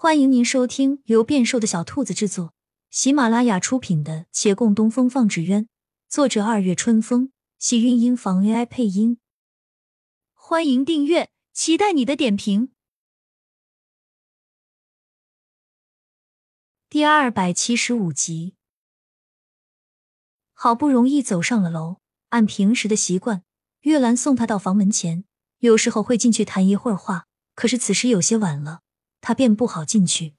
欢迎您收听由变瘦的小兔子制作、喜马拉雅出品的《且共东风放纸鸢》，作者二月春风，喜韵音房 AI 配音。欢迎订阅，期待你的点评。第二百七十五集，好不容易走上了楼，按平时的习惯，月兰送他到房门前，有时候会进去谈一会儿话，可是此时有些晚了。他便不好进去。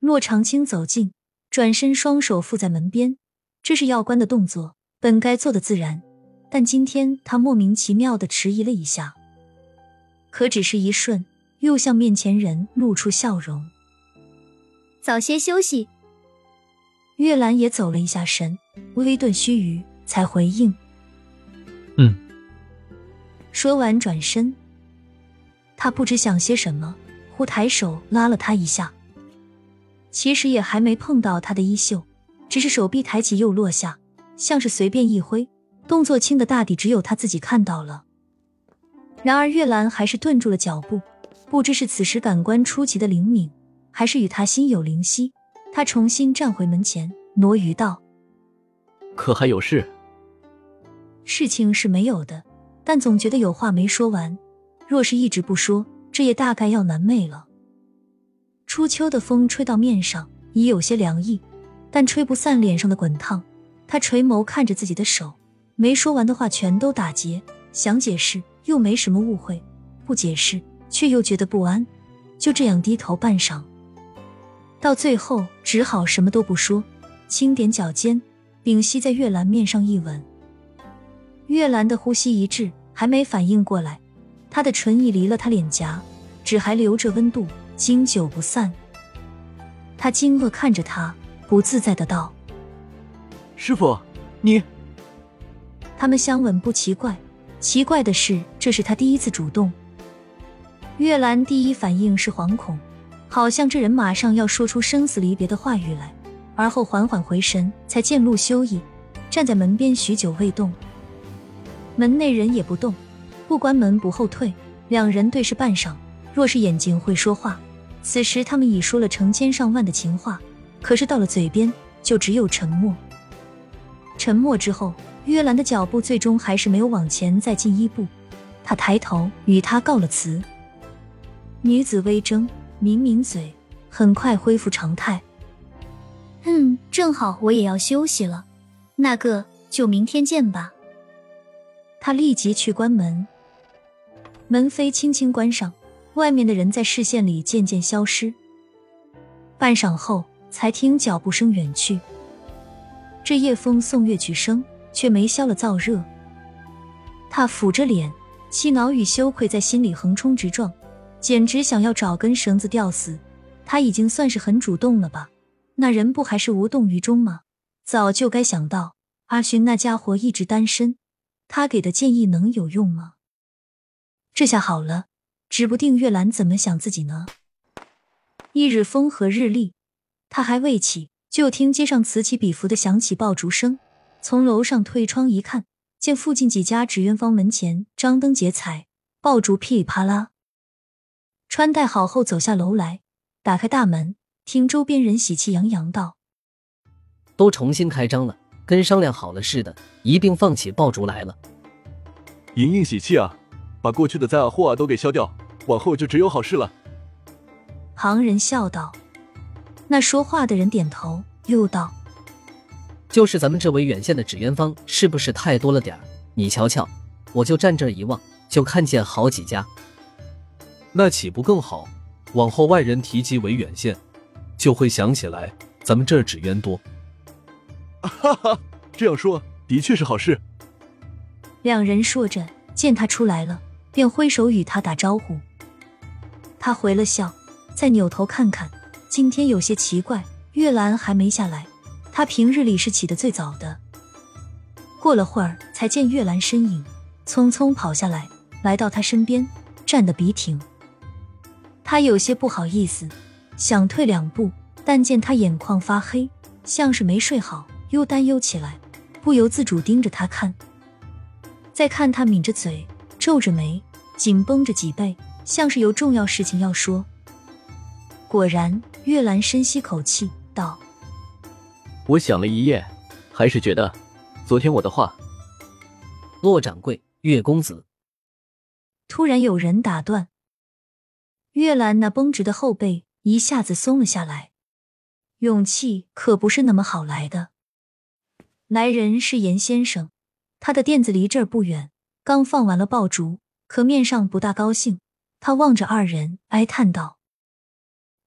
骆长青走近，转身，双手附在门边，这是要关的动作，本该做的自然，但今天他莫名其妙的迟疑了一下。可只是一瞬，又向面前人露出笑容。早些休息。月兰也走了一下神，微顿须臾，才回应：“嗯。”说完转身，他不知想些什么。忽抬手拉了他一下，其实也还没碰到他的衣袖，只是手臂抬起又落下，像是随便一挥，动作轻的大抵只有他自己看到了。然而月兰还是顿住了脚步，不知是此时感官出奇的灵敏，还是与他心有灵犀，他重新站回门前，挪鱼道：“可还有事？”事情是没有的，但总觉得有话没说完，若是一直不说。这也大概要难寐了。初秋的风吹到面上，已有些凉意，但吹不散脸上的滚烫。他垂眸看着自己的手，没说完的话全都打结。想解释又没什么误会，不解释却又觉得不安。就这样低头半晌，到最后只好什么都不说，轻点脚尖，屏息在月兰面上一吻。月兰的呼吸一滞，还没反应过来。他的唇已离了他脸颊，只还留着温度，经久不散。他惊愕看着他，不自在的道：“师傅，你……”他们相吻不奇怪，奇怪的是这是他第一次主动。月兰第一反应是惶恐，好像这人马上要说出生死离别的话语来，而后缓缓回神，才见陆修义站在门边许久未动，门内人也不动。不关门不后退，两人对视半晌。若是眼睛会说话，此时他们已说了成千上万的情话。可是到了嘴边，就只有沉默。沉默之后，约兰的脚步最终还是没有往前再进一步。他抬头与他告了辞。女子微怔，抿抿嘴，很快恢复常态。嗯，正好我也要休息了。那个，就明天见吧。他立即去关门。门扉轻轻关上，外面的人在视线里渐渐消失。半晌后，才听脚步声远去。这夜风送乐曲声，却没消了燥热。他抚着脸，气恼与羞愧在心里横冲直撞，简直想要找根绳子吊死。他已经算是很主动了吧？那人不还是无动于衷吗？早就该想到，阿勋那家伙一直单身，他给的建议能有用吗？这下好了，指不定月兰怎么想自己呢。一日风和日丽，他还未起，就听街上此起彼伏的响起爆竹声。从楼上推窗一看，见附近几家纸鸢坊门前张灯结彩，爆竹噼里啪啦。穿戴好后走下楼来，打开大门，听周边人喜气洋洋道：“都重新开张了，跟商量好了似的，一并放起爆竹来了。”莹莹喜气啊！把过去的灾啊祸啊都给消掉，往后就只有好事了。旁人笑道：“那说话的人点头，又道：‘就是咱们这维远县的纸鸢坊，是不是太多了点儿？你瞧瞧，我就站这儿一望，就看见好几家。那岂不更好？往后外人提及维远县，就会想起来咱们这儿纸鸢多。’哈哈，这样说的确是好事。”两人说着。见他出来了，便挥手与他打招呼。他回了笑，再扭头看看，今天有些奇怪，月兰还没下来。他平日里是起得最早的。过了会儿，才见月兰身影，匆匆跑下来，来到他身边，站得笔挺。他有些不好意思，想退两步，但见他眼眶发黑，像是没睡好，又担忧起来，不由自主盯着他看。再看他抿着嘴，皱着眉，紧绷着脊背，像是有重要事情要说。果然，月兰深吸口气道：“我想了一夜，还是觉得昨天我的话。”骆掌柜，岳公子。突然有人打断，月兰那绷直的后背一下子松了下来。勇气可不是那么好来的。来人是严先生，他的店子离这儿不远，刚放完了爆竹，可面上不大高兴。他望着二人，哀叹道：“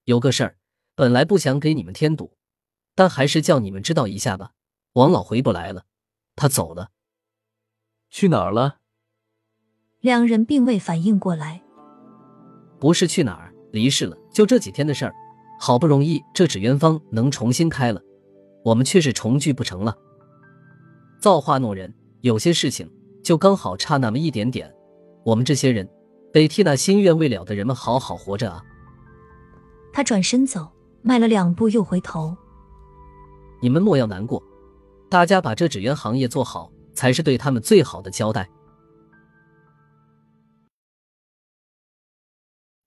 有个事儿，本来不想给你们添堵，但还是叫你们知道一下吧。王老回不来了，他走了。去哪儿了？”两人并未反应过来，不是去哪儿，离世了。就这几天的事儿，好不容易这纸鸢坊能重新开了，我们却是重聚不成了。造化弄人，有些事情就刚好差那么一点点。我们这些人得替那心愿未了的人们好好活着啊！他转身走，迈了两步又回头。你们莫要难过，大家把这纸鸢行业做好，才是对他们最好的交代。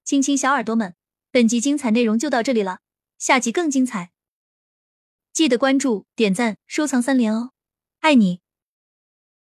亲亲小耳朵们，本集精彩内容就到这里了，下集更精彩，记得关注、点赞、收藏三连哦，爱你！